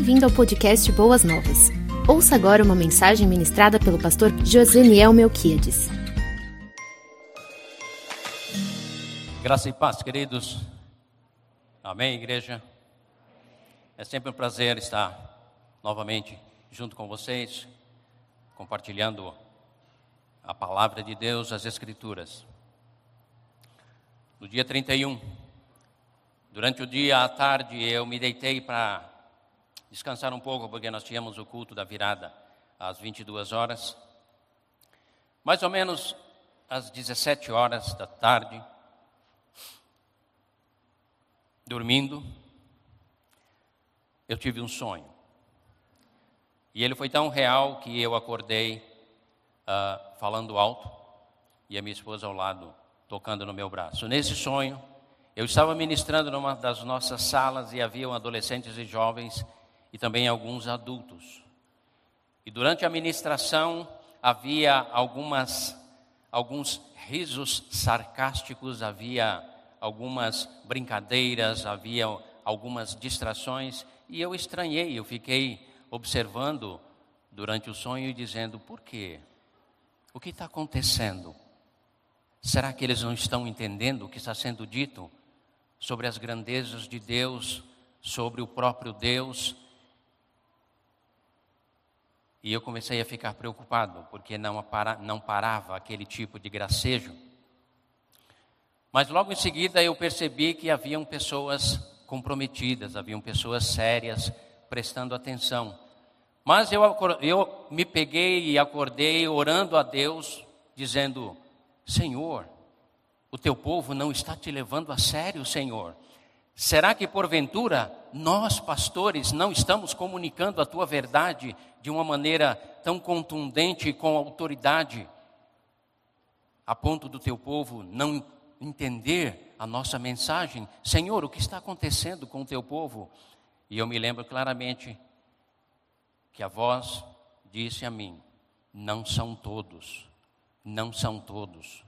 Bem-vindo ao podcast Boas Novas. Ouça agora uma mensagem ministrada pelo pastor Joseniel Melquiades. Graça e paz, queridos. Amém, igreja. É sempre um prazer estar novamente junto com vocês, compartilhando a palavra de Deus, as Escrituras. No dia 31, durante o dia à tarde, eu me deitei para descansar um pouco, porque nós tínhamos o culto da virada às 22 horas. Mais ou menos às 17 horas da tarde, dormindo, eu tive um sonho. E ele foi tão real que eu acordei uh, falando alto e a minha esposa ao lado tocando no meu braço. Nesse sonho, eu estava ministrando numa das nossas salas e haviam adolescentes e jovens e também alguns adultos. E durante a ministração havia algumas alguns risos sarcásticos, havia algumas brincadeiras, havia algumas distrações, e eu estranhei, eu fiquei observando durante o sonho e dizendo: por quê? O que está acontecendo? Será que eles não estão entendendo o que está sendo dito sobre as grandezas de Deus, sobre o próprio Deus? E eu comecei a ficar preocupado, porque não, não parava aquele tipo de gracejo. Mas logo em seguida eu percebi que haviam pessoas comprometidas, haviam pessoas sérias prestando atenção. Mas eu, eu me peguei e acordei orando a Deus, dizendo: Senhor, o teu povo não está te levando a sério, Senhor. Será que porventura nós, pastores, não estamos comunicando a tua verdade de uma maneira tão contundente e com autoridade, a ponto do teu povo não entender a nossa mensagem. Senhor, o que está acontecendo com o teu povo? E eu me lembro claramente que a voz disse a mim: Não são todos, não são todos.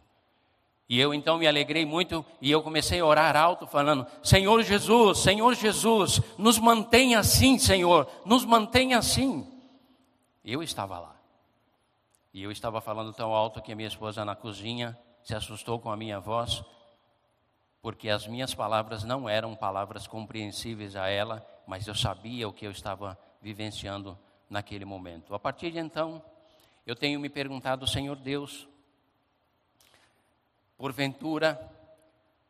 E eu então me alegrei muito e eu comecei a orar alto, falando: Senhor Jesus, Senhor Jesus, nos mantenha assim, Senhor, nos mantenha assim. Eu estava lá. E eu estava falando tão alto que a minha esposa na cozinha se assustou com a minha voz, porque as minhas palavras não eram palavras compreensíveis a ela, mas eu sabia o que eu estava vivenciando naquele momento. A partir de então, eu tenho me perguntado, Senhor Deus, porventura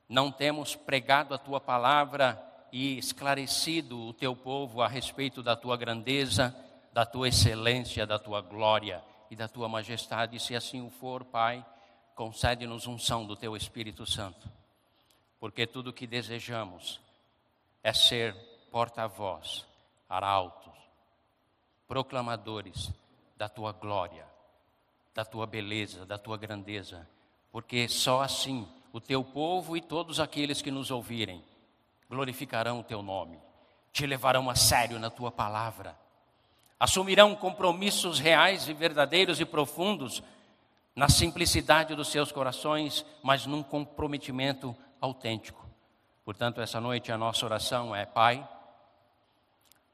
não temos pregado a tua palavra e esclarecido o teu povo a respeito da tua grandeza, da tua excelência, da tua glória e da tua majestade? Se assim o for, Pai, concede-nos unção do teu Espírito Santo, porque tudo o que desejamos é ser porta-voz, arautos, proclamadores da tua glória, da tua beleza, da tua grandeza, porque só assim o teu povo e todos aqueles que nos ouvirem glorificarão o teu nome, te levarão a sério na tua palavra, assumirão compromissos reais e verdadeiros e profundos na simplicidade dos seus corações, mas num comprometimento autêntico. Portanto, essa noite a nossa oração é: Pai,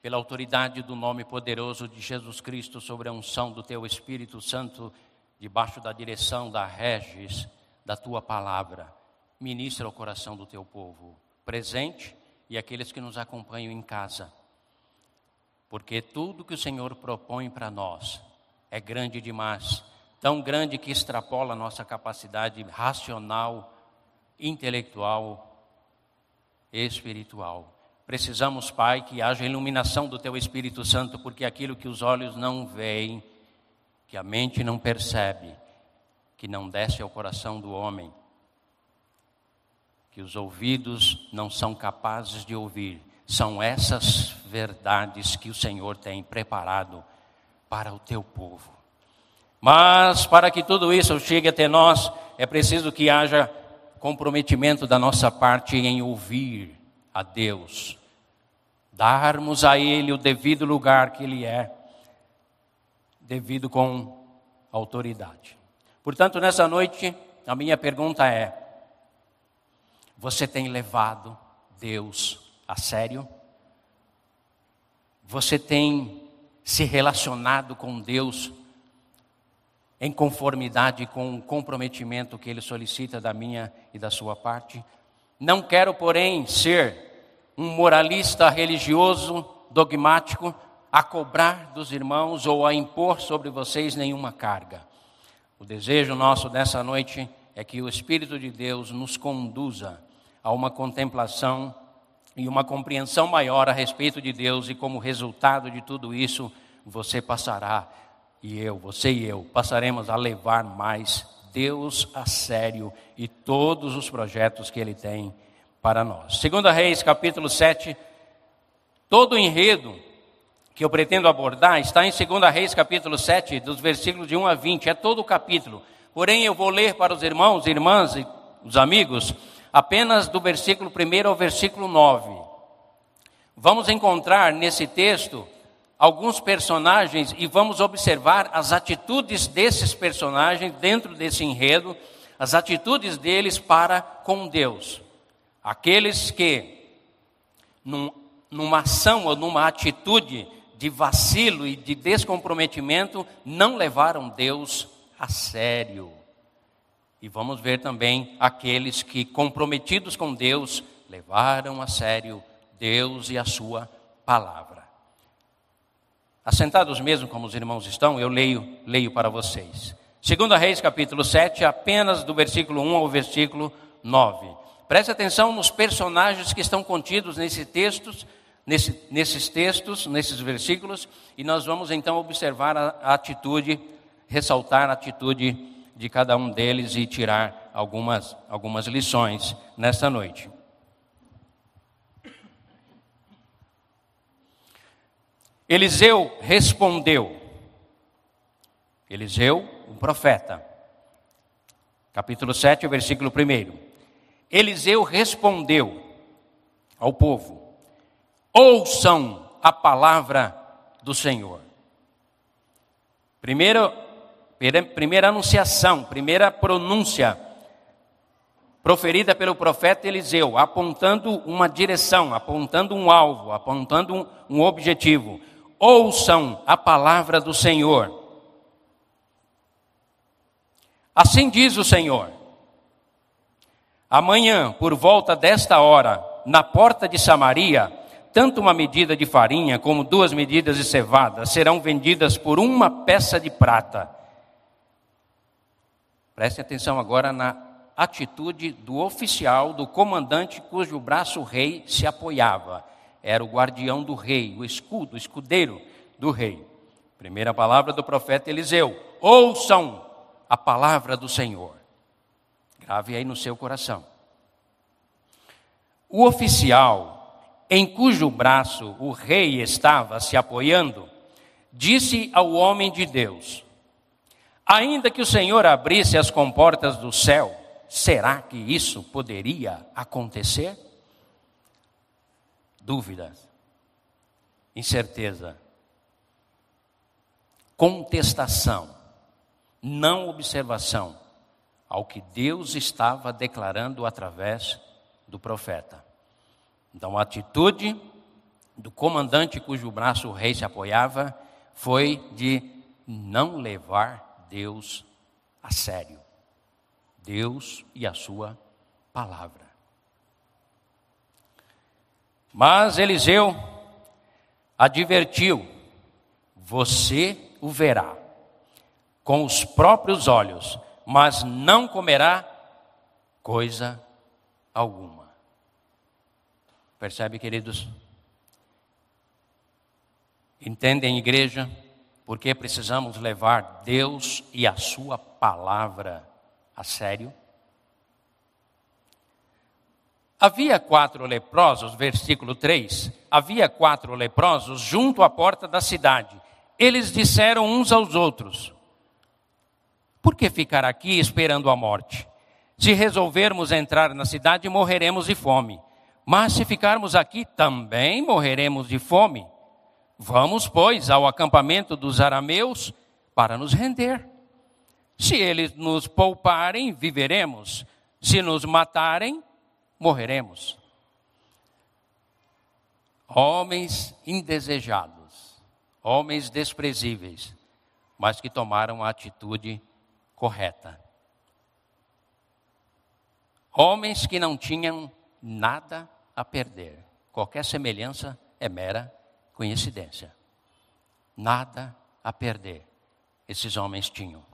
pela autoridade do nome poderoso de Jesus Cristo, sobre a unção do Teu Espírito Santo, debaixo da direção da Regis, da Tua palavra, ministra o coração do Teu povo, presente e aqueles que nos acompanham em casa. Porque tudo que o Senhor propõe para nós é grande demais tão grande que extrapola a nossa capacidade racional, intelectual, espiritual. Precisamos, Pai, que haja iluminação do Teu Espírito Santo, porque aquilo que os olhos não veem, que a mente não percebe, que não desce ao coração do homem, que os ouvidos não são capazes de ouvir, são essas verdades que o Senhor tem preparado para o Teu povo. Mas para que tudo isso chegue até nós, é preciso que haja comprometimento da nossa parte em ouvir a Deus, darmos a Ele o devido lugar que Ele é, devido com autoridade. Portanto, nessa noite, a minha pergunta é: você tem levado Deus a sério? Você tem se relacionado com Deus em conformidade com o comprometimento que Ele solicita da minha e da sua parte? Não quero, porém, ser um moralista religioso, dogmático, a cobrar dos irmãos ou a impor sobre vocês nenhuma carga. O desejo nosso dessa noite é que o Espírito de Deus nos conduza a uma contemplação e uma compreensão maior a respeito de Deus, e como resultado de tudo isso, você passará, e eu, você e eu, passaremos a levar mais Deus a sério e todos os projetos que Ele tem para nós. Segunda Reis, capítulo 7, todo o enredo que eu pretendo abordar está em 2 Reis, capítulo 7, dos versículos de 1 a 20, é todo o capítulo. Porém, eu vou ler para os irmãos, irmãs e os amigos, apenas do versículo 1 ao versículo 9. Vamos encontrar nesse texto alguns personagens e vamos observar as atitudes desses personagens dentro desse enredo, as atitudes deles para com Deus. Aqueles que, num, numa ação ou numa atitude de vacilo e de descomprometimento, não levaram Deus a sério. E vamos ver também aqueles que, comprometidos com Deus, levaram a sério Deus e a Sua palavra. Assentados mesmo como os irmãos estão, eu leio, leio para vocês. Segundo Reis, capítulo 7, apenas do versículo 1 ao versículo 9. Preste atenção nos personagens que estão contidos nesse textos nesse, nesses textos, nesses versículos, e nós vamos então observar a, a atitude, ressaltar a atitude de cada um deles e tirar algumas, algumas lições nesta noite. Eliseu respondeu. Eliseu, um profeta. Capítulo 7, versículo 1. Eliseu respondeu ao povo: ouçam a palavra do Senhor. Primeiro, primeira anunciação, primeira pronúncia proferida pelo profeta Eliseu, apontando uma direção, apontando um alvo, apontando um, um objetivo. Ouçam a palavra do Senhor. Assim diz o Senhor: Amanhã, por volta desta hora, na porta de Samaria, tanto uma medida de farinha como duas medidas de cevada serão vendidas por uma peça de prata. Preste atenção agora na atitude do oficial, do comandante cujo braço o rei se apoiava. Era o guardião do rei, o escudo, o escudeiro do rei. Primeira palavra do profeta Eliseu: ouçam a palavra do Senhor. Grave aí no seu coração. O oficial em cujo braço o rei estava se apoiando, disse ao homem de Deus: Ainda que o Senhor abrisse as comportas do céu, será que isso poderia acontecer? Dúvidas, incerteza, contestação, não observação ao que Deus estava declarando através do profeta. Então, a atitude do comandante cujo braço o rei se apoiava foi de não levar Deus a sério. Deus e a sua palavra. Mas Eliseu advertiu: você o verá com os próprios olhos, mas não comerá coisa alguma. Percebe, queridos? Entendem, igreja, porque precisamos levar Deus e a Sua palavra a sério? Havia quatro leprosos, versículo 3. Havia quatro leprosos junto à porta da cidade. Eles disseram uns aos outros: Por que ficar aqui esperando a morte? Se resolvermos entrar na cidade, morreremos de fome. Mas se ficarmos aqui, também morreremos de fome. Vamos, pois, ao acampamento dos arameus para nos render. Se eles nos pouparem, viveremos. Se nos matarem, morreremos. Homens indesejados, homens desprezíveis, mas que tomaram a atitude correta. Homens que não tinham nada a perder. Qualquer semelhança é mera coincidência. Nada a perder. Esses homens tinham.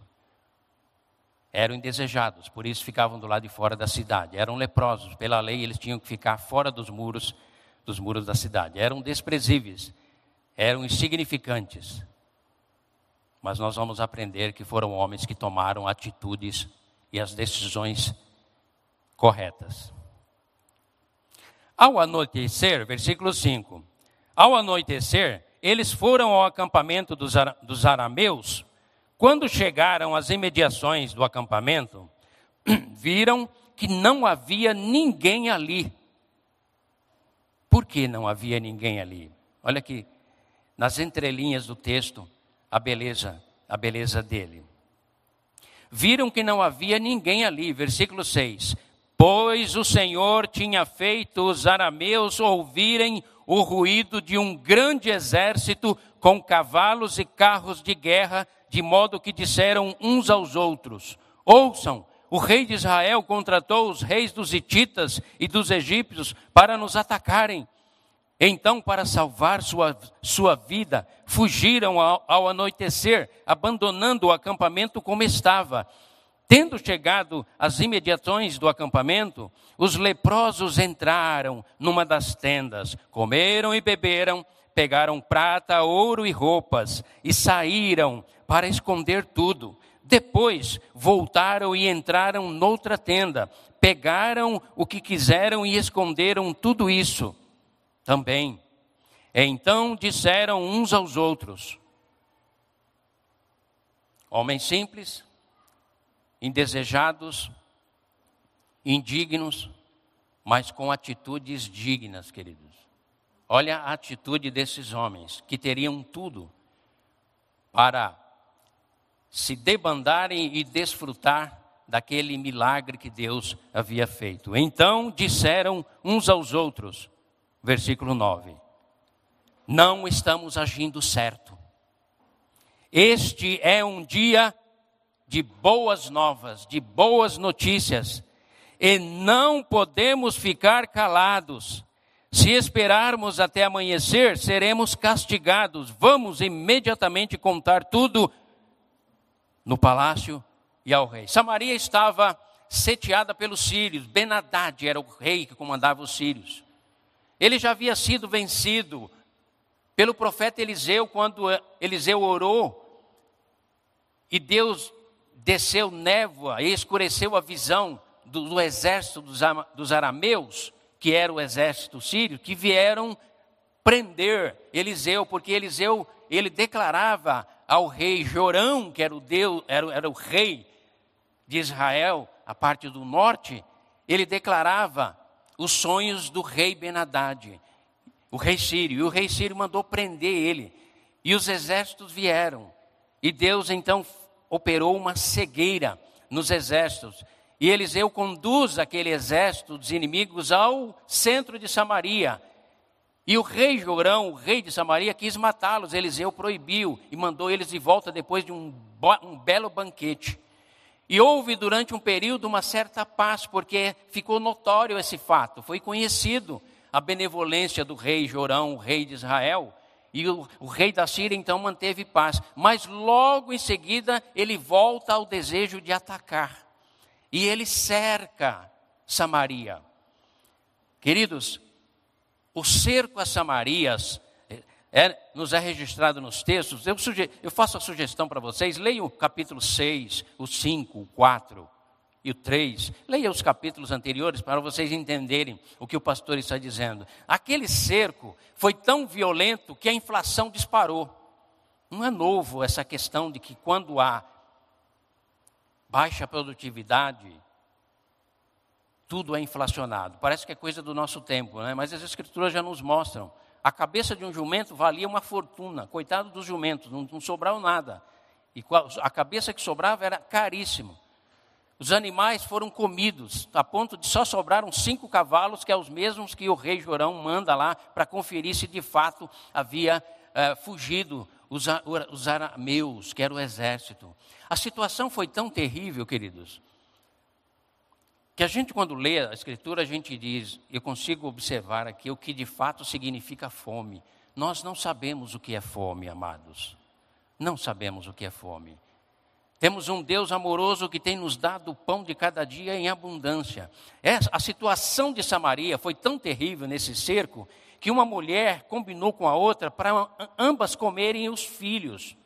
Eram indesejados, por isso ficavam do lado de fora da cidade. Eram leprosos, pela lei eles tinham que ficar fora dos muros, dos muros da cidade. Eram desprezíveis, eram insignificantes. Mas nós vamos aprender que foram homens que tomaram atitudes e as decisões corretas. Ao anoitecer, versículo 5: Ao anoitecer, eles foram ao acampamento dos, dos arameus. Quando chegaram às imediações do acampamento, viram que não havia ninguém ali. Por que não havia ninguém ali? Olha aqui, nas entrelinhas do texto, a beleza, a beleza dele. Viram que não havia ninguém ali, versículo 6 pois o Senhor tinha feito os arameus ouvirem o ruído de um grande exército com cavalos e carros de guerra, de modo que disseram uns aos outros: Ouçam, o rei de Israel contratou os reis dos Hititas e dos egípcios para nos atacarem. Então, para salvar sua, sua vida, fugiram ao, ao anoitecer, abandonando o acampamento como estava. Tendo chegado às imediações do acampamento, os leprosos entraram numa das tendas, comeram e beberam, pegaram prata, ouro e roupas e saíram para esconder tudo. Depois voltaram e entraram noutra tenda, pegaram o que quiseram e esconderam tudo isso também. Então disseram uns aos outros: Homens simples, indesejados, indignos, mas com atitudes dignas, queridos. Olha a atitude desses homens que teriam tudo para se debandarem e desfrutar daquele milagre que Deus havia feito. Então disseram uns aos outros, versículo 9: Não estamos agindo certo. Este é um dia de boas novas, de boas notícias. E não podemos ficar calados. Se esperarmos até amanhecer, seremos castigados. Vamos imediatamente contar tudo no palácio e ao rei. Samaria estava sitiada pelos sírios. Benadad era o rei que comandava os sírios. Ele já havia sido vencido pelo profeta Eliseu quando Eliseu orou e Deus desceu névoa e escureceu a visão do, do exército dos, dos arameus, que era o exército sírio, que vieram prender Eliseu, porque Eliseu ele declarava ao rei Jorão, que era o Deus, era, era o rei de Israel, a parte do norte, ele declarava os sonhos do rei Benadad, o rei sírio. E o rei sírio mandou prender ele. E os exércitos vieram. E Deus então operou uma cegueira nos exércitos. E Eliseu conduz aquele exército dos inimigos ao centro de Samaria. E o rei Jorão, o rei de Samaria, quis matá-los. Eliseu proibiu e mandou eles de volta depois de um, um belo banquete. E houve durante um período uma certa paz, porque ficou notório esse fato, foi conhecido a benevolência do rei Jorão, o rei de Israel. E o, o, rei da Síria então manteve paz. Mas logo em seguida ele volta ao desejo de atacar. E ele cerca Samaria. Queridos, o cerco a Samarias é, é, nos é registrado nos textos. Eu, eu faço a sugestão para vocês: leiam o capítulo 6, o 5, o 4 e o 3. Leia os capítulos anteriores para vocês entenderem o que o pastor está dizendo. Aquele cerco foi tão violento que a inflação disparou. Não é novo essa questão de que quando há baixa produtividade, tudo é inflacionado. Parece que é coisa do nosso tempo, né? mas as escrituras já nos mostram. A cabeça de um jumento valia uma fortuna. Coitado dos jumentos, não, não sobrava nada. E a cabeça que sobrava era caríssimo. Os animais foram comidos, a ponto de só sobraram cinco cavalos, que é os mesmos que o rei Jorão manda lá para conferir se de fato havia uh, fugido os, os arameus, que era o exército. A situação foi tão terrível, queridos, que a gente, quando lê a Escritura, a gente diz, eu consigo observar aqui o que de fato significa fome. Nós não sabemos o que é fome, amados. Não sabemos o que é fome. Temos um Deus amoroso que tem nos dado o pão de cada dia em abundância. a situação de Samaria foi tão terrível nesse cerco que uma mulher combinou com a outra para ambas comerem os filhos.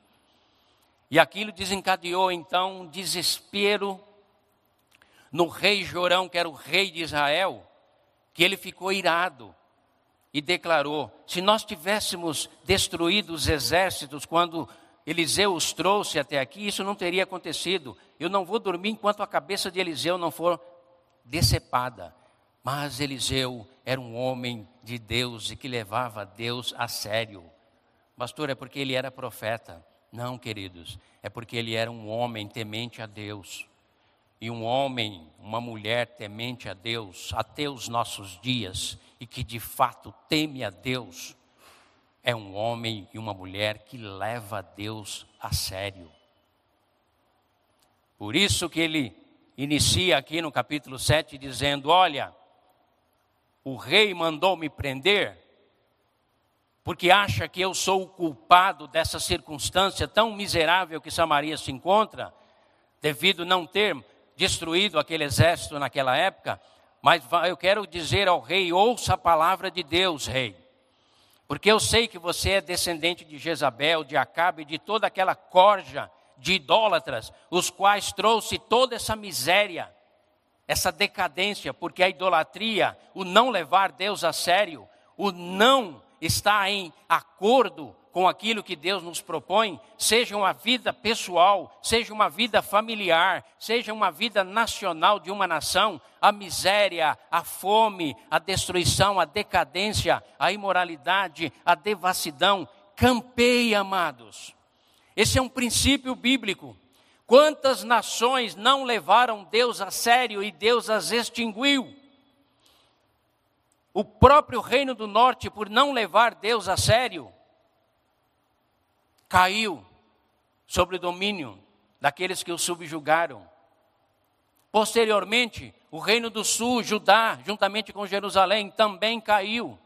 E aquilo desencadeou então um desespero no rei Jorão, que era o rei de Israel, que ele ficou irado e declarou: se nós tivéssemos destruído os exércitos quando Eliseu os trouxe até aqui, isso não teria acontecido. Eu não vou dormir enquanto a cabeça de Eliseu não for decepada. Mas Eliseu era um homem de Deus e que levava Deus a sério. Pastor, é porque ele era profeta. Não, queridos, é porque ele era um homem temente a Deus. E um homem, uma mulher temente a Deus até os nossos dias e que de fato teme a Deus, é um homem e uma mulher que leva Deus a sério. Por isso que ele inicia aqui no capítulo 7 dizendo: Olha, o rei mandou me prender, porque acha que eu sou o culpado dessa circunstância tão miserável que Samaria se encontra, devido não ter destruído aquele exército naquela época. Mas eu quero dizer ao rei: ouça a palavra de Deus, rei. Porque eu sei que você é descendente de Jezabel, de Acabe, de toda aquela corja de idólatras, os quais trouxe toda essa miséria, essa decadência, porque a idolatria, o não levar Deus a sério, o não estar em acordo com aquilo que Deus nos propõe, seja uma vida pessoal, seja uma vida familiar, seja uma vida nacional de uma nação, a miséria, a fome, a destruição, a decadência, a imoralidade, a devassidão, campeia, amados. Esse é um princípio bíblico. Quantas nações não levaram Deus a sério e Deus as extinguiu? O próprio Reino do Norte, por não levar Deus a sério, caiu sobre o domínio daqueles que o subjugaram. Posteriormente, o reino do sul, Judá, juntamente com Jerusalém, também caiu.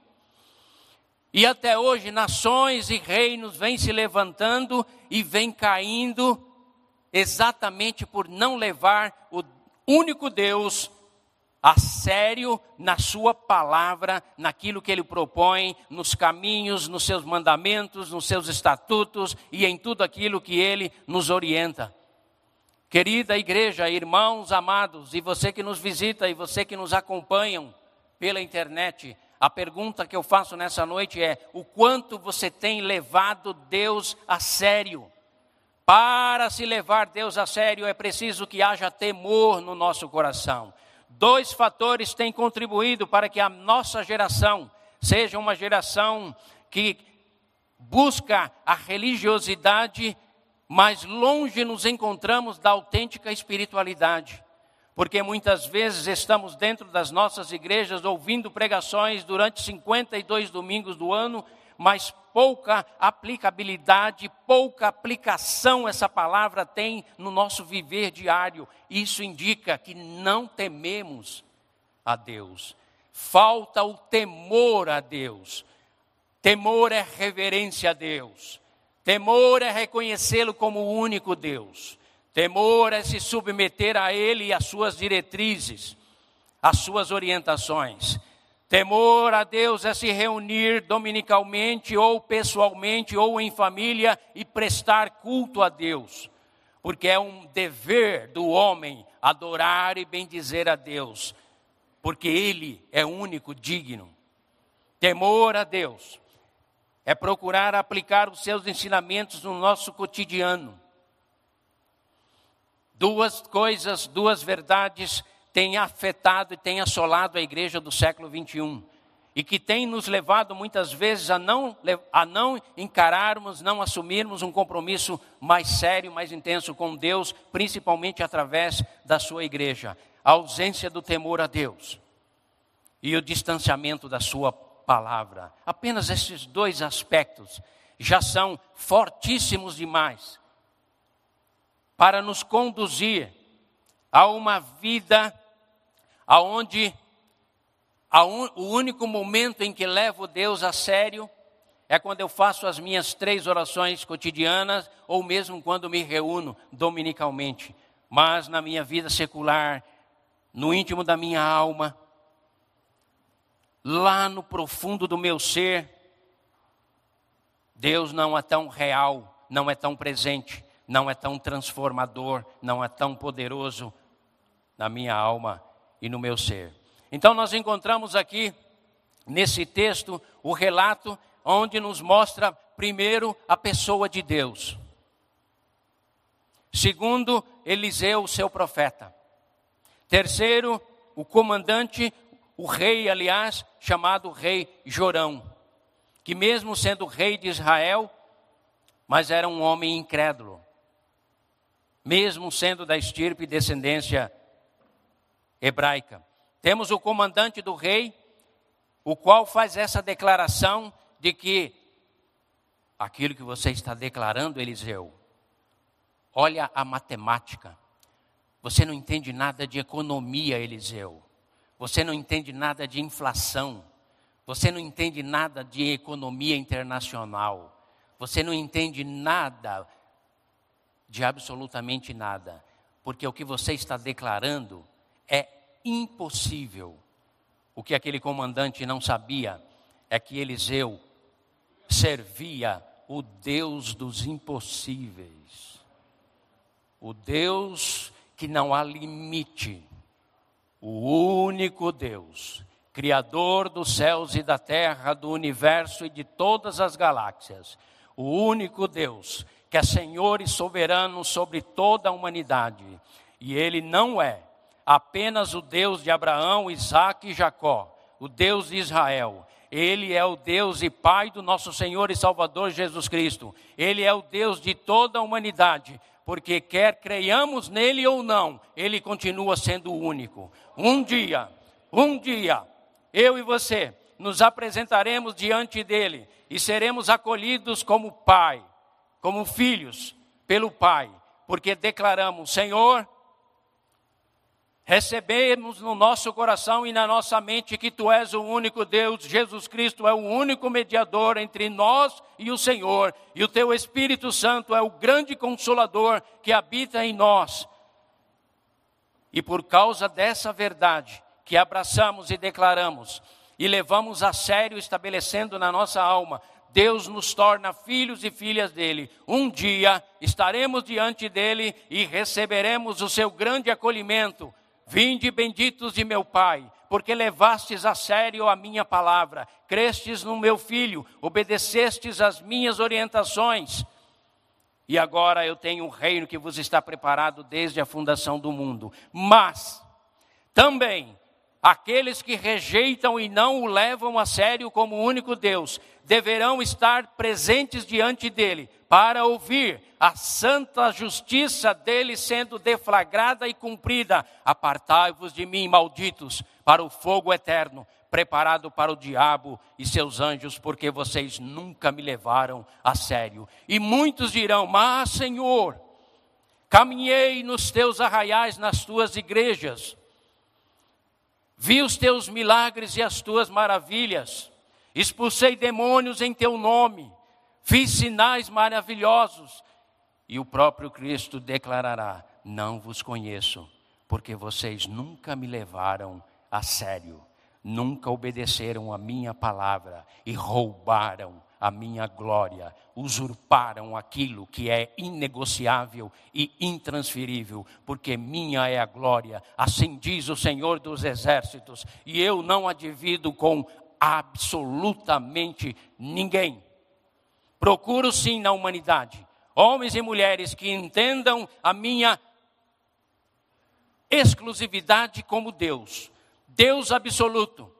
E até hoje, nações e reinos vêm se levantando e vêm caindo, exatamente por não levar o único Deus a sério na sua palavra, naquilo que ele propõe, nos caminhos, nos seus mandamentos, nos seus estatutos e em tudo aquilo que ele nos orienta. Querida igreja, irmãos amados, e você que nos visita e você que nos acompanham pela internet, a pergunta que eu faço nessa noite é: o quanto você tem levado Deus a sério? Para se levar Deus a sério é preciso que haja temor no nosso coração. Dois fatores têm contribuído para que a nossa geração seja uma geração que busca a religiosidade, mas longe nos encontramos da autêntica espiritualidade. Porque muitas vezes estamos dentro das nossas igrejas ouvindo pregações durante 52 domingos do ano mas pouca aplicabilidade, pouca aplicação essa palavra tem no nosso viver diário. Isso indica que não tememos a Deus. Falta o temor a Deus. Temor é reverência a Deus. Temor é reconhecê-lo como o único Deus. Temor é se submeter a Ele e às suas diretrizes, às suas orientações. Temor a Deus é se reunir dominicalmente ou pessoalmente ou em família e prestar culto a Deus, porque é um dever do homem adorar e bendizer a Deus, porque Ele é único digno. Temor a Deus é procurar aplicar os seus ensinamentos no nosso cotidiano. Duas coisas, duas verdades tem afetado e tem assolado a igreja do século 21 e que tem nos levado muitas vezes a não, a não encararmos, não assumirmos um compromisso mais sério, mais intenso com Deus, principalmente através da sua igreja. A ausência do temor a Deus e o distanciamento da sua palavra. Apenas esses dois aspectos já são fortíssimos demais para nos conduzir a uma vida aonde un, o único momento em que levo Deus a sério é quando eu faço as minhas três orações cotidianas ou mesmo quando me reúno dominicalmente. Mas na minha vida secular, no íntimo da minha alma, lá no profundo do meu ser, Deus não é tão real, não é tão presente, não é tão transformador, não é tão poderoso na minha alma e no meu ser. Então nós encontramos aqui nesse texto o relato onde nos mostra primeiro a pessoa de Deus. Segundo, Eliseu, seu profeta. Terceiro, o comandante, o rei, aliás, chamado rei Jorão, que mesmo sendo rei de Israel, mas era um homem incrédulo. Mesmo sendo da estirpe e descendência hebraica. Temos o comandante do rei, o qual faz essa declaração de que aquilo que você está declarando, Eliseu, olha a matemática. Você não entende nada de economia, Eliseu. Você não entende nada de inflação. Você não entende nada de economia internacional. Você não entende nada de absolutamente nada. Porque o que você está declarando é impossível. O que aquele comandante não sabia é que Eliseu servia o Deus dos impossíveis. O Deus que não há limite o único Deus, Criador dos céus e da terra, do universo e de todas as galáxias, o único Deus que é Senhor e soberano sobre toda a humanidade, e Ele não é apenas o Deus de Abraão, Isaac e Jacó, o Deus de Israel. Ele é o Deus e Pai do nosso Senhor e Salvador Jesus Cristo. Ele é o Deus de toda a humanidade, porque quer creiamos nele ou não, ele continua sendo o único. Um dia, um dia, eu e você nos apresentaremos diante dele e seremos acolhidos como pai, como filhos pelo Pai, porque declaramos: Senhor, recebemos no nosso coração e na nossa mente que Tu és o único Deus, Jesus Cristo é o único mediador entre nós e o Senhor, e o Teu Espírito Santo é o grande consolador que habita em nós. E por causa dessa verdade que abraçamos e declaramos, e levamos a sério, estabelecendo na nossa alma, Deus nos torna filhos e filhas dele. Um dia estaremos diante dele e receberemos o seu grande acolhimento Vinde benditos de meu Pai, porque levastes a sério a minha palavra, crestes no meu filho, obedecestes às minhas orientações. E agora eu tenho um reino que vos está preparado desde a fundação do mundo. Mas também aqueles que rejeitam e não o levam a sério como o único Deus, deverão estar presentes diante dele para ouvir a santa justiça dele sendo deflagrada e cumprida. Apartai-vos de mim, malditos, para o fogo eterno, preparado para o diabo e seus anjos, porque vocês nunca me levaram a sério. E muitos dirão: Mas, Senhor, caminhei nos teus arraiais, nas tuas igrejas, vi os teus milagres e as tuas maravilhas, expulsei demônios em teu nome. Fiz sinais maravilhosos. E o próprio Cristo declarará: Não vos conheço, porque vocês nunca me levaram a sério, nunca obedeceram a minha palavra e roubaram a minha glória, usurparam aquilo que é inegociável e intransferível, porque minha é a glória, assim diz o Senhor dos Exércitos, e eu não a divido com absolutamente ninguém. Procuro sim na humanidade homens e mulheres que entendam a minha exclusividade como Deus, Deus absoluto,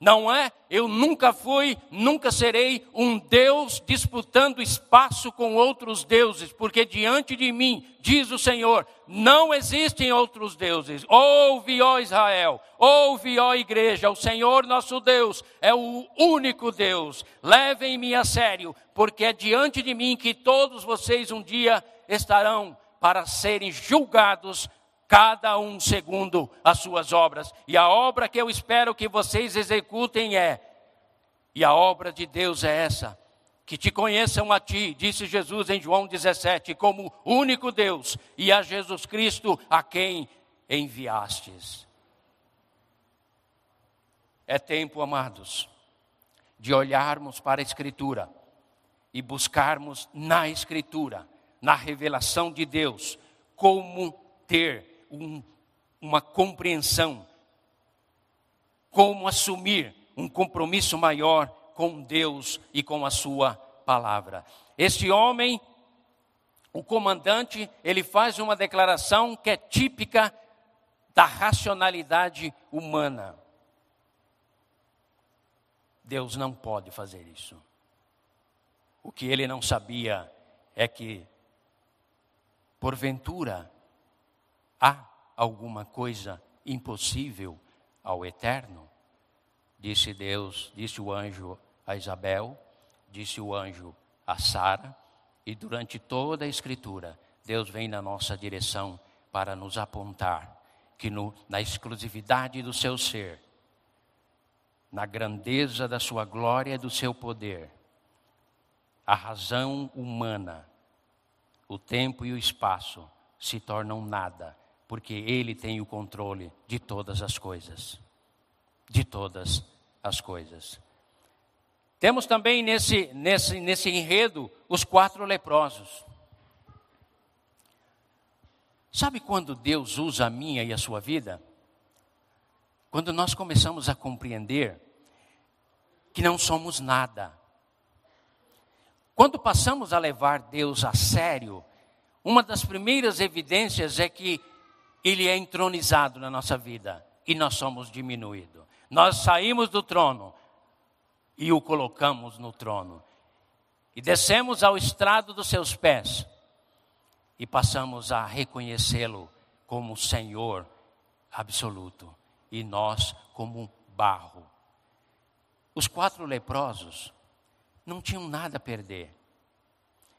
Não é? Eu nunca fui, nunca serei um Deus disputando espaço com outros deuses, porque diante de mim, diz o Senhor, não existem outros deuses. Ouve, ó Israel, ouve, ó igreja, o Senhor nosso Deus é o único Deus. Levem-me a sério, porque é diante de mim que todos vocês um dia estarão para serem julgados cada um segundo as suas obras. E a obra que eu espero que vocês executem é, e a obra de Deus é essa, que te conheçam a ti, disse Jesus em João 17, como único Deus, e a Jesus Cristo a quem enviastes. É tempo, amados, de olharmos para a Escritura e buscarmos na Escritura, na revelação de Deus, como ter um, uma compreensão, como assumir um compromisso maior com Deus e com a Sua palavra. Este homem, o comandante, ele faz uma declaração que é típica da racionalidade humana. Deus não pode fazer isso. O que ele não sabia é que, porventura, Há alguma coisa impossível ao Eterno? Disse Deus, disse o anjo a Isabel, disse o anjo a Sara, e durante toda a Escritura, Deus vem na nossa direção para nos apontar que no, na exclusividade do seu ser, na grandeza da sua glória e do seu poder, a razão humana, o tempo e o espaço se tornam nada porque Ele tem o controle de todas as coisas. De todas as coisas. Temos também nesse, nesse, nesse enredo os quatro leprosos. Sabe quando Deus usa a minha e a sua vida? Quando nós começamos a compreender que não somos nada. Quando passamos a levar Deus a sério, uma das primeiras evidências é que ele é entronizado na nossa vida e nós somos diminuídos. Nós saímos do trono e o colocamos no trono. E descemos ao estrado dos seus pés e passamos a reconhecê-lo como Senhor absoluto e nós como barro. Os quatro leprosos não tinham nada a perder.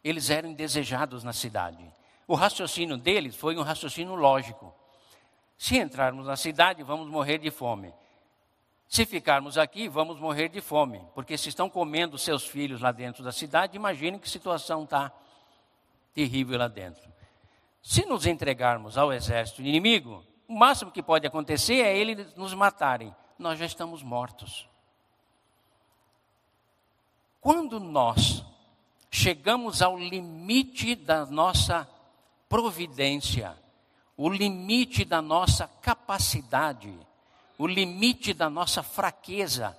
Eles eram indesejados na cidade. O raciocínio deles foi um raciocínio lógico. Se entrarmos na cidade, vamos morrer de fome. Se ficarmos aqui, vamos morrer de fome, porque se estão comendo seus filhos lá dentro da cidade, imaginem que situação está terrível lá dentro. Se nos entregarmos ao exército inimigo, o máximo que pode acontecer é eles nos matarem. Nós já estamos mortos. Quando nós chegamos ao limite da nossa providência, o limite da nossa capacidade, o limite da nossa fraqueza.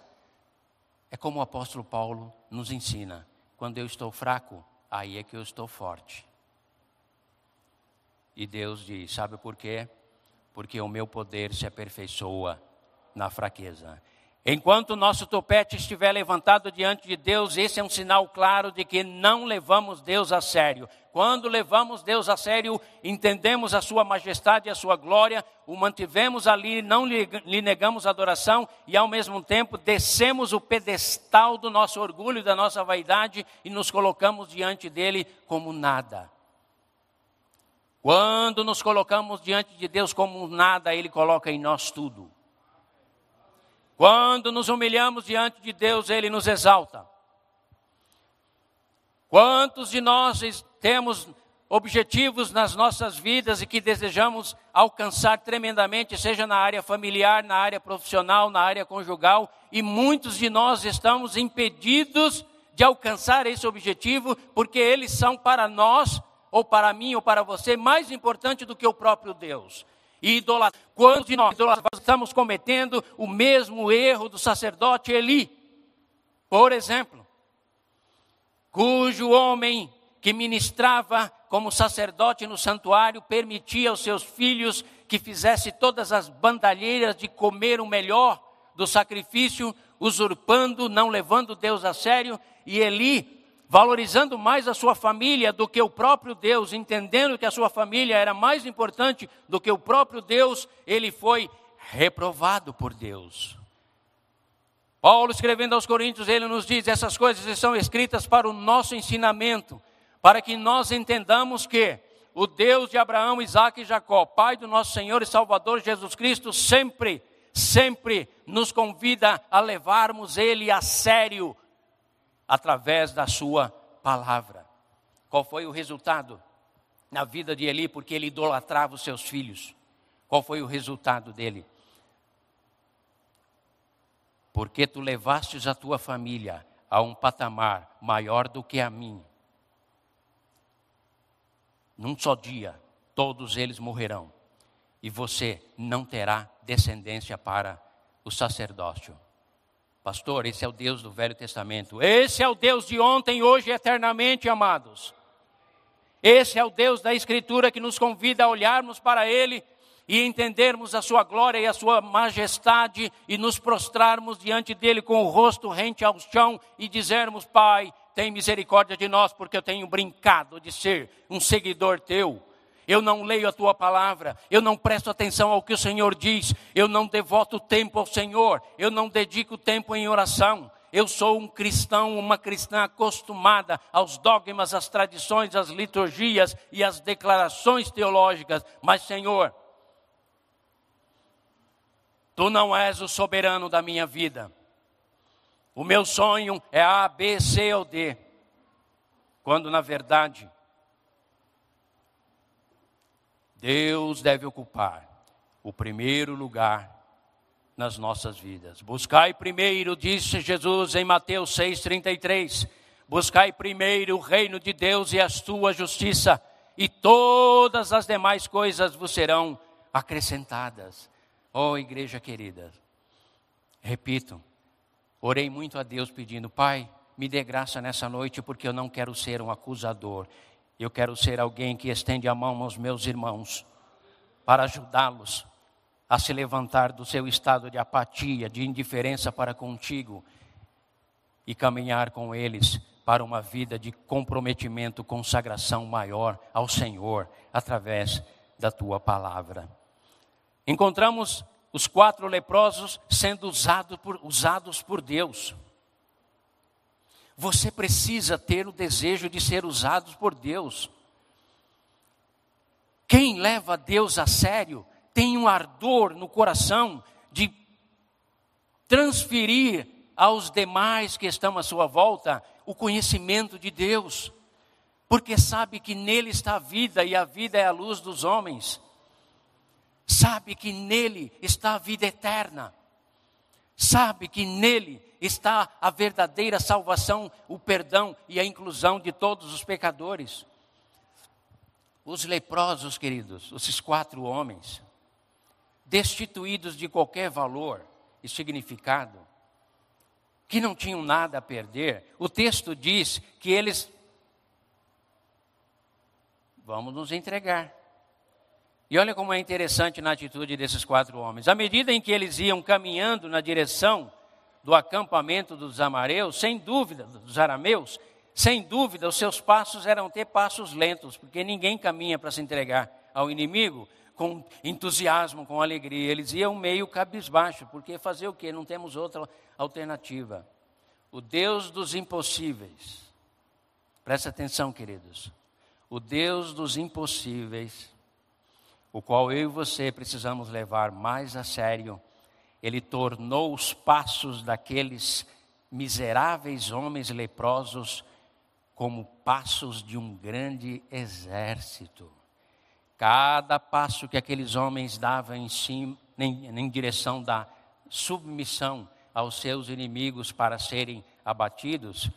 É como o apóstolo Paulo nos ensina: quando eu estou fraco, aí é que eu estou forte. E Deus diz: sabe por quê? Porque o meu poder se aperfeiçoa na fraqueza. Enquanto o nosso topete estiver levantado diante de Deus, esse é um sinal claro de que não levamos Deus a sério. Quando levamos Deus a sério, entendemos a Sua majestade e a Sua glória, o mantivemos ali, não lhe, lhe negamos adoração e, ao mesmo tempo, descemos o pedestal do nosso orgulho e da nossa vaidade e nos colocamos diante dele como nada. Quando nos colocamos diante de Deus como nada, Ele coloca em nós tudo. Quando nos humilhamos diante de Deus, Ele nos exalta. Quantos de nós temos objetivos nas nossas vidas e que desejamos alcançar tremendamente, seja na área familiar, na área profissional, na área conjugal, e muitos de nós estamos impedidos de alcançar esse objetivo porque eles são para nós, ou para mim, ou para você, mais importante do que o próprio Deus e idolatria. Quando nós estamos cometendo o mesmo erro do sacerdote Eli, por exemplo, cujo homem que ministrava como sacerdote no santuário permitia aos seus filhos que fizesse todas as bandalheiras de comer o melhor do sacrifício, usurpando, não levando Deus a sério, e Eli valorizando mais a sua família do que o próprio Deus, entendendo que a sua família era mais importante do que o próprio Deus, ele foi reprovado por Deus. Paulo, escrevendo aos Coríntios, ele nos diz: essas coisas são escritas para o nosso ensinamento, para que nós entendamos que o Deus de Abraão, Isaac e Jacó, Pai do nosso Senhor e Salvador Jesus Cristo, sempre, sempre nos convida a levarmos Ele a sério através da Sua palavra. Qual foi o resultado na vida de Eli? Porque ele idolatrava os seus filhos. Qual foi o resultado dele? Porque tu levastes a tua família a um patamar maior do que a mim num só dia, todos eles morrerão, e você não terá descendência para o sacerdócio. Pastor, esse é o Deus do Velho Testamento. Esse é o Deus de ontem, hoje e eternamente, amados. Esse é o Deus da Escritura que nos convida a olharmos para Ele e entendermos a Sua glória e a Sua majestade e nos prostrarmos diante dele com o rosto rente ao chão e dizermos: Pai, tem misericórdia de nós, porque eu tenho brincado de ser um seguidor teu. Eu não leio a tua palavra, eu não presto atenção ao que o Senhor diz, eu não devoto tempo ao Senhor, eu não dedico tempo em oração. Eu sou um cristão, uma cristã acostumada aos dogmas, às tradições, às liturgias e às declarações teológicas, mas, Senhor, tu não és o soberano da minha vida. O meu sonho é A, B, C ou D. Quando na verdade, Deus deve ocupar o primeiro lugar nas nossas vidas. Buscai primeiro, disse Jesus em Mateus 6,33. Buscai primeiro o reino de Deus e a sua justiça, e todas as demais coisas vos serão acrescentadas. Oh, igreja querida, repito, Orei muito a Deus pedindo, Pai, me dê graça nessa noite, porque eu não quero ser um acusador. Eu quero ser alguém que estende a mão aos meus irmãos, para ajudá-los a se levantar do seu estado de apatia, de indiferença para contigo e caminhar com eles para uma vida de comprometimento, consagração maior ao Senhor através da tua palavra. Encontramos os quatro leprosos sendo usado por, usados por Deus. Você precisa ter o desejo de ser usado por Deus. Quem leva Deus a sério tem um ardor no coração de transferir aos demais que estão à sua volta o conhecimento de Deus, porque sabe que nele está a vida e a vida é a luz dos homens sabe que nele está a vida eterna, sabe que nele está a verdadeira salvação, o perdão e a inclusão de todos os pecadores. Os leprosos, queridos, esses quatro homens, destituídos de qualquer valor e significado, que não tinham nada a perder, o texto diz que eles. Vamos nos entregar. E olha como é interessante na atitude desses quatro homens. À medida em que eles iam caminhando na direção do acampamento dos amareus, sem dúvida, dos arameus, sem dúvida, os seus passos eram ter passos lentos, porque ninguém caminha para se entregar ao inimigo com entusiasmo, com alegria. Eles iam meio cabisbaixo, porque fazer o quê? Não temos outra alternativa. O Deus dos impossíveis. Presta atenção, queridos. O Deus dos impossíveis o qual eu e você precisamos levar mais a sério, ele tornou os passos daqueles miseráveis homens leprosos como passos de um grande exército. Cada passo que aqueles homens davam em, cima, em, em direção da submissão aos seus inimigos para serem abatidos,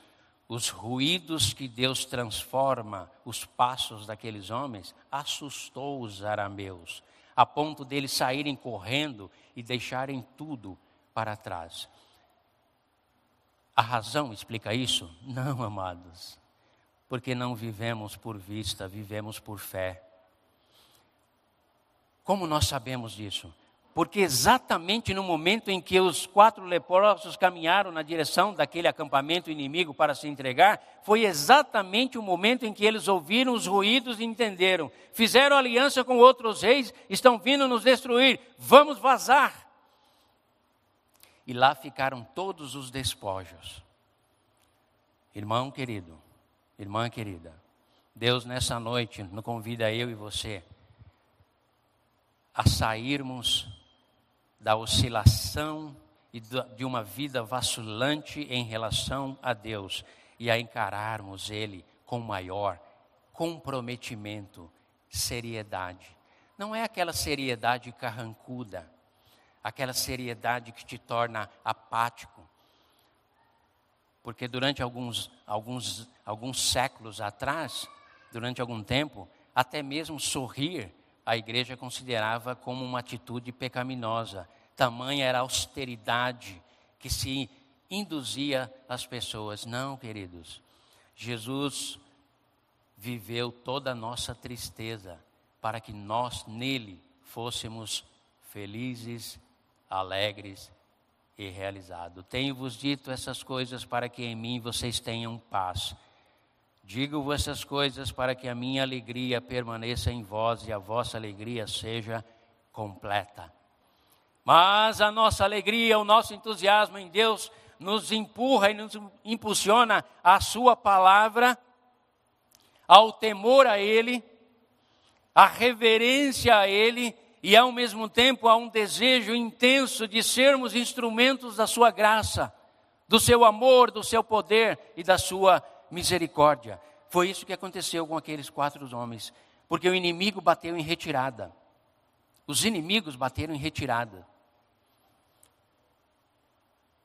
os ruídos que Deus transforma os passos daqueles homens assustou os arameus, a ponto deles saírem correndo e deixarem tudo para trás. A razão explica isso? Não, amados, porque não vivemos por vista, vivemos por fé. Como nós sabemos disso? Porque exatamente no momento em que os quatro leprosos caminharam na direção daquele acampamento inimigo para se entregar, foi exatamente o momento em que eles ouviram os ruídos e entenderam. Fizeram aliança com outros reis, estão vindo nos destruir, vamos vazar. E lá ficaram todos os despojos. Irmão querido, irmã querida, Deus nessa noite nos convida eu e você a sairmos da oscilação e de uma vida vacilante em relação a Deus e a encararmos Ele com maior comprometimento, seriedade. Não é aquela seriedade carrancuda, aquela seriedade que te torna apático. Porque durante alguns, alguns, alguns séculos atrás, durante algum tempo, até mesmo sorrir a igreja considerava como uma atitude pecaminosa. Tamanha era a austeridade que se induzia as pessoas. Não, queridos. Jesus viveu toda a nossa tristeza para que nós nele fôssemos felizes, alegres e realizados. Tenho-vos dito essas coisas para que em mim vocês tenham paz. Digo-vos essas coisas para que a minha alegria permaneça em vós e a vossa alegria seja completa. Mas a nossa alegria, o nosso entusiasmo em Deus nos empurra e nos impulsiona a Sua palavra, ao temor a Ele, à reverência a Ele e ao mesmo tempo a um desejo intenso de sermos instrumentos da Sua graça, do Seu amor, do Seu poder e da Sua misericórdia. Foi isso que aconteceu com aqueles quatro homens, porque o inimigo bateu em retirada. Os inimigos bateram em retirada.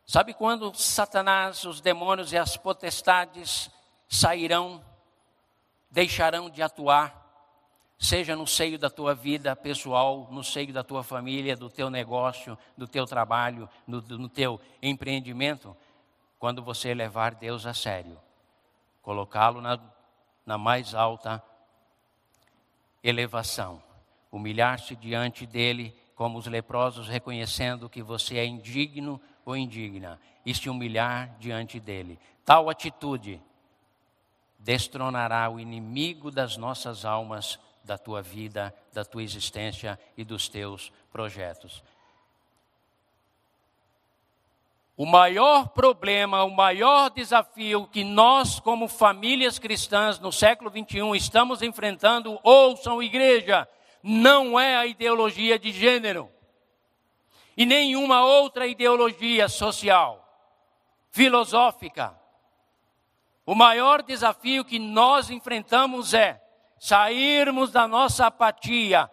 Sabe quando Satanás, os demônios e as potestades sairão, deixarão de atuar, seja no seio da tua vida pessoal, no seio da tua família, do teu negócio, do teu trabalho, no, no teu empreendimento, quando você levar Deus a sério colocá-lo na, na mais alta elevação, humilhar-se diante dele, como os leprosos, reconhecendo que você é indigno ou indigna, e se humilhar diante dele. Tal atitude destronará o inimigo das nossas almas, da tua vida, da tua existência e dos teus projetos. O maior problema, o maior desafio que nós, como famílias cristãs no século 21, estamos enfrentando, ouçam, igreja, não é a ideologia de gênero e nenhuma outra ideologia social, filosófica. O maior desafio que nós enfrentamos é sairmos da nossa apatia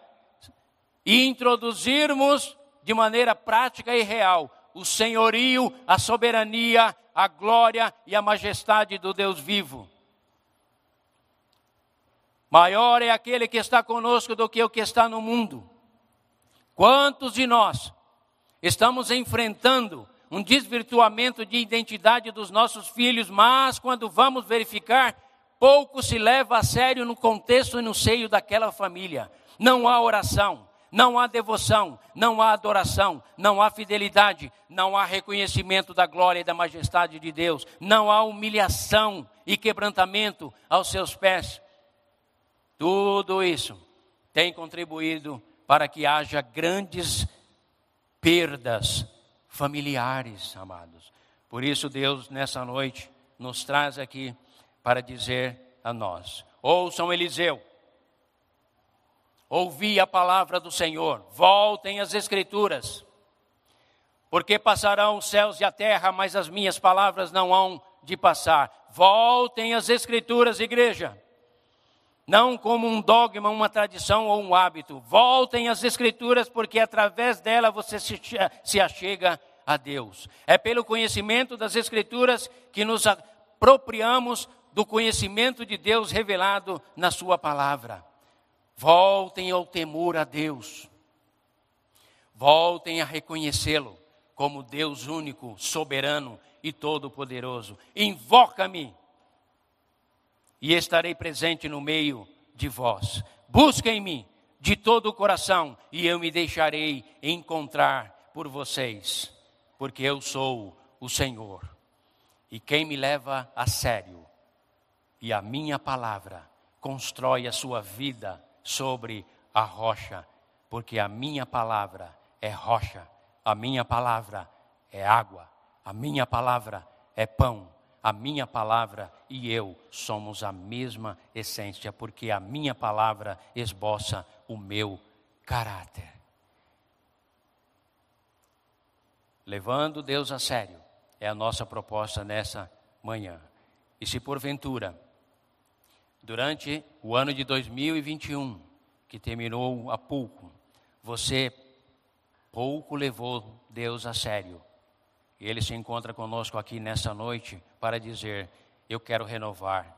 e introduzirmos de maneira prática e real o senhorio, a soberania, a glória e a majestade do Deus vivo. Maior é aquele que está conosco do que o que está no mundo. Quantos de nós estamos enfrentando um desvirtuamento de identidade dos nossos filhos, mas quando vamos verificar, pouco se leva a sério no contexto e no seio daquela família. Não há oração, não há devoção, não há adoração, não há fidelidade, não há reconhecimento da glória e da majestade de Deus, não há humilhação e quebrantamento aos seus pés. Tudo isso tem contribuído para que haja grandes perdas familiares, amados. Por isso, Deus, nessa noite, nos traz aqui para dizer a nós: ouçam Eliseu ouvi a palavra do Senhor, voltem às Escrituras, porque passarão os céus e a terra, mas as minhas palavras não hão de passar. Voltem às Escrituras, igreja, não como um dogma, uma tradição ou um hábito. Voltem às Escrituras, porque através dela você se, se achega a Deus. É pelo conhecimento das Escrituras que nos apropriamos do conhecimento de Deus revelado na Sua palavra. Voltem ao temor a Deus. Voltem a reconhecê-lo como Deus único, soberano e todo-poderoso. Invoca-me e estarei presente no meio de vós. Busquem-me de todo o coração e eu me deixarei encontrar por vocês, porque eu sou o Senhor. E quem me leva a sério e a minha palavra constrói a sua vida sobre a rocha, porque a minha palavra é rocha, a minha palavra é água, a minha palavra é pão, a minha palavra e eu somos a mesma essência, porque a minha palavra esboça o meu caráter. Levando Deus a sério é a nossa proposta nessa manhã. E se porventura, durante o ano de 2021, que terminou há pouco, você pouco levou Deus a sério, e Ele se encontra conosco aqui nessa noite para dizer: Eu quero renovar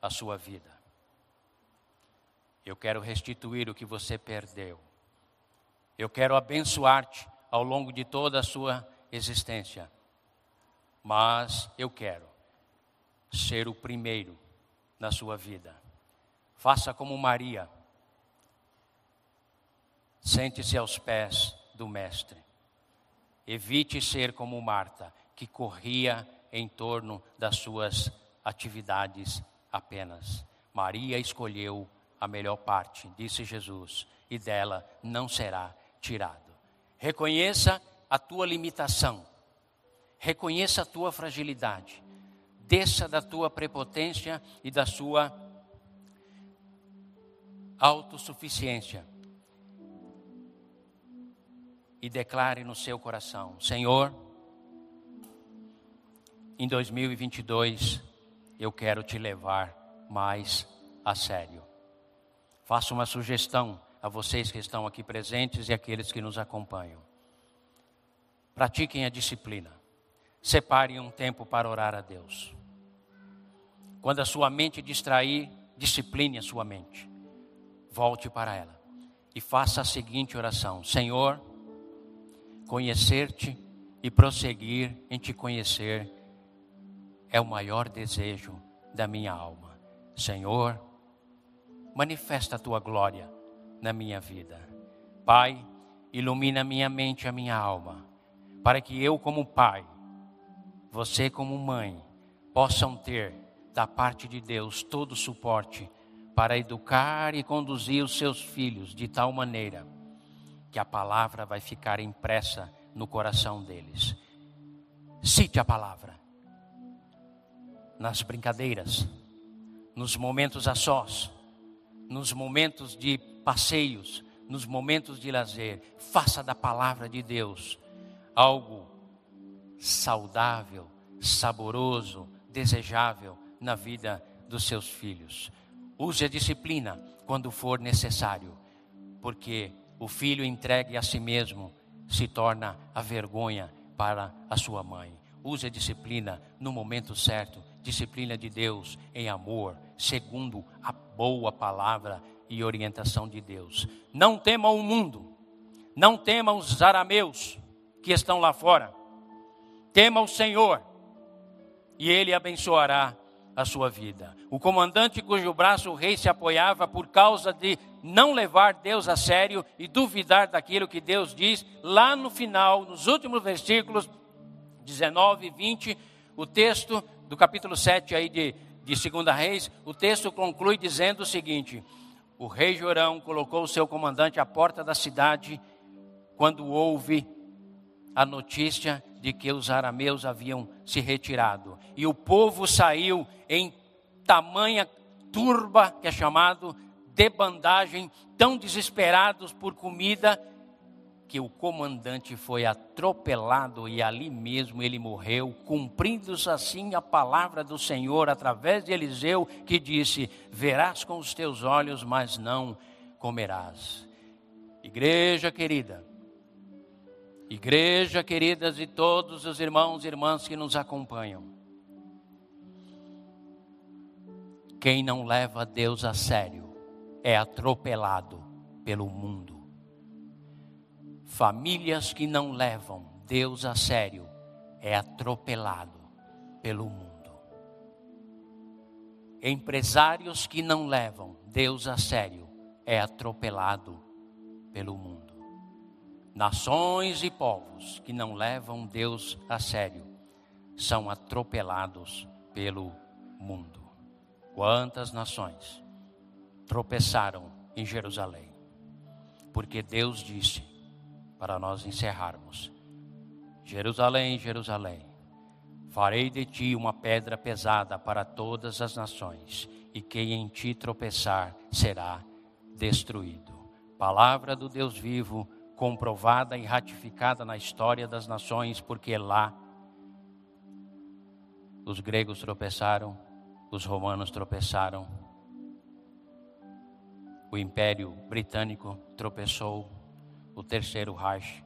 a sua vida. Eu quero restituir o que você perdeu. Eu quero abençoar-te ao longo de toda a sua existência. Mas eu quero ser o primeiro na sua vida. Faça como Maria. Sente-se aos pés do Mestre. Evite ser como Marta, que corria em torno das suas atividades apenas. Maria escolheu a melhor parte, disse Jesus, e dela não será tirado. Reconheça a tua limitação, reconheça a tua fragilidade, desça da tua prepotência e da sua autossuficiência e declare no seu coração: Senhor, em 2022 eu quero te levar mais a sério. Faço uma sugestão a vocês que estão aqui presentes e aqueles que nos acompanham. Pratiquem a disciplina. Separem um tempo para orar a Deus. Quando a sua mente distrair, discipline a sua mente. Volte para ela e faça a seguinte oração: Senhor, conhecer-te e prosseguir em te conhecer é o maior desejo da minha alma. Senhor, manifesta a tua glória na minha vida. Pai, ilumina minha mente e a minha alma, para que eu, como pai, você, como mãe, possam ter da parte de Deus todo o suporte para educar e conduzir os seus filhos de tal maneira que a palavra vai ficar impressa no coração deles. Cite a palavra. Nas brincadeiras, nos momentos a sós, nos momentos de passeios, nos momentos de lazer, faça da palavra de Deus algo saudável, saboroso, desejável na vida dos seus filhos. Use a disciplina quando for necessário, porque o filho entregue a si mesmo se torna a vergonha para a sua mãe. Use a disciplina no momento certo, disciplina de Deus em amor, segundo a boa palavra e orientação de Deus. Não tema o mundo, não tema os arameus que estão lá fora. Tema o Senhor e Ele abençoará a sua vida. O comandante cujo braço o rei se apoiava por causa de não levar Deus a sério e duvidar daquilo que Deus diz, lá no final, nos últimos versículos 19 e 20, o texto do capítulo 7 aí de, de 2 Reis, o texto conclui dizendo o seguinte: O rei Jorão colocou o seu comandante à porta da cidade quando houve a notícia de que os arameus haviam se retirado. E o povo saiu em tamanha turba, que é chamado debandagem, tão desesperados por comida, que o comandante foi atropelado e ali mesmo ele morreu, cumprindo-se assim a palavra do Senhor através de Eliseu, que disse: Verás com os teus olhos, mas não comerás. Igreja querida, Igreja, queridas, e todos os irmãos e irmãs que nos acompanham. Quem não leva Deus a sério é atropelado pelo mundo. Famílias que não levam Deus a sério é atropelado pelo mundo. Empresários que não levam Deus a sério é atropelado pelo mundo. Nações e povos que não levam Deus a sério são atropelados pelo mundo. Quantas nações tropeçaram em Jerusalém? Porque Deus disse, para nós encerrarmos: Jerusalém, Jerusalém, farei de ti uma pedra pesada para todas as nações, e quem em ti tropeçar será destruído. Palavra do Deus vivo, comprovada e ratificada na história das nações, porque lá os gregos tropeçaram, os romanos tropeçaram, o Império Britânico tropeçou, o Terceiro Reich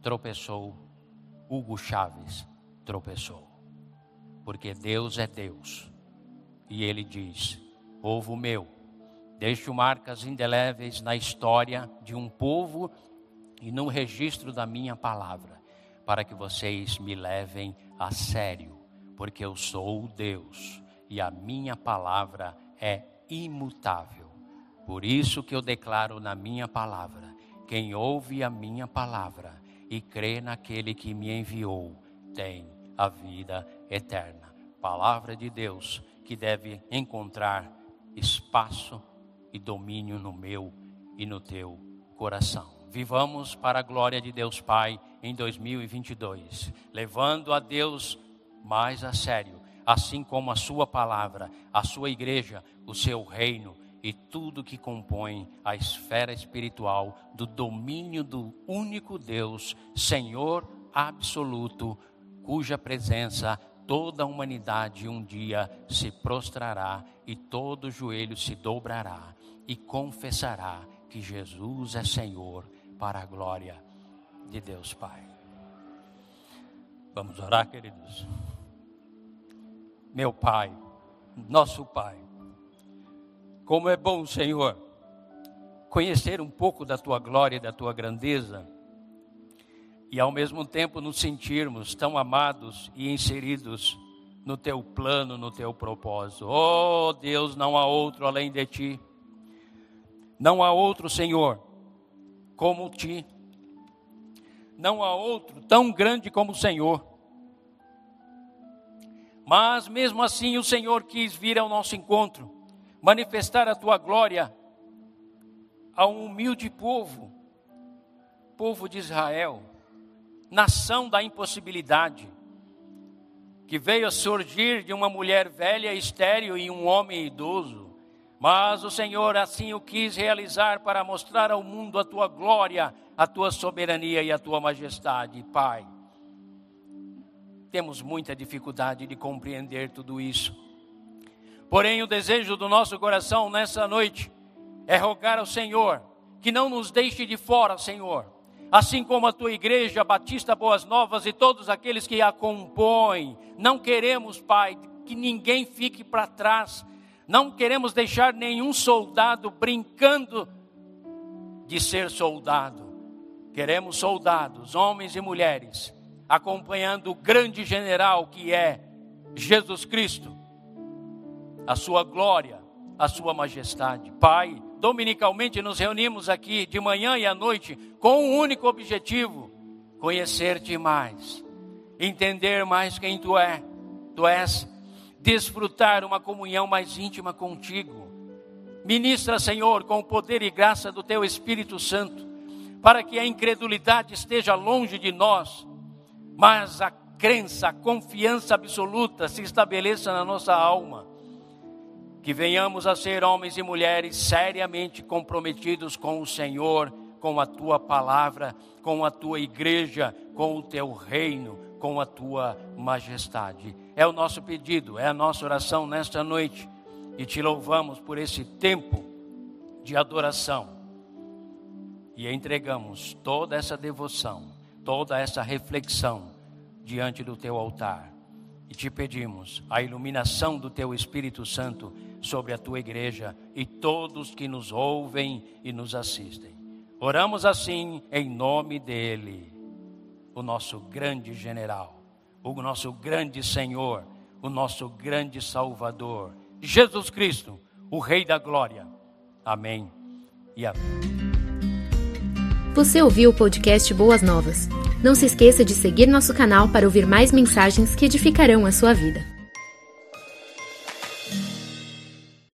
tropeçou, Hugo Chaves tropeçou. Porque Deus é Deus. E ele diz: Povo meu, deixo marcas indeléveis na história de um povo e no registro da minha palavra, para que vocês me levem a sério, porque eu sou Deus e a minha palavra é imutável. Por isso que eu declaro na minha palavra: quem ouve a minha palavra e crê naquele que me enviou, tem a vida eterna. Palavra de Deus que deve encontrar espaço e domínio no meu e no teu coração. Vivamos para a glória de Deus Pai em 2022, levando a Deus mais a sério, assim como a Sua palavra, a Sua igreja, o seu reino e tudo que compõe a esfera espiritual do domínio do único Deus, Senhor absoluto, cuja presença toda a humanidade um dia se prostrará e todo joelho se dobrará e confessará que Jesus é Senhor para a glória de Deus Pai. Vamos orar, queridos. Meu Pai, nosso Pai, como é bom, Senhor, conhecer um pouco da tua glória e da tua grandeza e ao mesmo tempo nos sentirmos tão amados e inseridos no teu plano, no teu propósito. Oh Deus, não há outro além de ti. Não há outro, Senhor, como ti. Não há outro tão grande como o Senhor. Mas mesmo assim o Senhor quis vir ao nosso encontro, manifestar a tua glória a um humilde povo, povo de Israel, nação da impossibilidade, que veio a surgir de uma mulher velha, estéril e um homem idoso. Mas o Senhor assim o quis realizar para mostrar ao mundo a tua glória, a tua soberania e a tua majestade, Pai. Temos muita dificuldade de compreender tudo isso. Porém, o desejo do nosso coração nessa noite é rogar ao Senhor que não nos deixe de fora, Senhor. Assim como a tua igreja, Batista Boas Novas e todos aqueles que a compõem, não queremos, Pai, que ninguém fique para trás. Não queremos deixar nenhum soldado brincando de ser soldado. Queremos soldados, homens e mulheres, acompanhando o grande general que é Jesus Cristo, a sua glória, a sua majestade. Pai, dominicalmente nos reunimos aqui de manhã e à noite com um único objetivo: conhecer-te mais, entender mais quem tu é. Tu és desfrutar uma comunhão mais íntima contigo. Ministra, Senhor, com o poder e graça do teu Espírito Santo, para que a incredulidade esteja longe de nós, mas a crença, a confiança absoluta se estabeleça na nossa alma. Que venhamos a ser homens e mulheres seriamente comprometidos com o Senhor, com a tua palavra, com a tua igreja, com o teu reino, com a tua majestade. É o nosso pedido, é a nossa oração nesta noite. E te louvamos por esse tempo de adoração. E entregamos toda essa devoção, toda essa reflexão diante do teu altar. E te pedimos a iluminação do teu Espírito Santo sobre a tua igreja e todos que nos ouvem e nos assistem. Oramos assim em nome dele, o nosso grande general, o nosso grande Senhor, o nosso grande Salvador, Jesus Cristo, o Rei da Glória. Amém e amém. Você ouviu o podcast Boas Novas? Não se esqueça de seguir nosso canal para ouvir mais mensagens que edificarão a sua vida.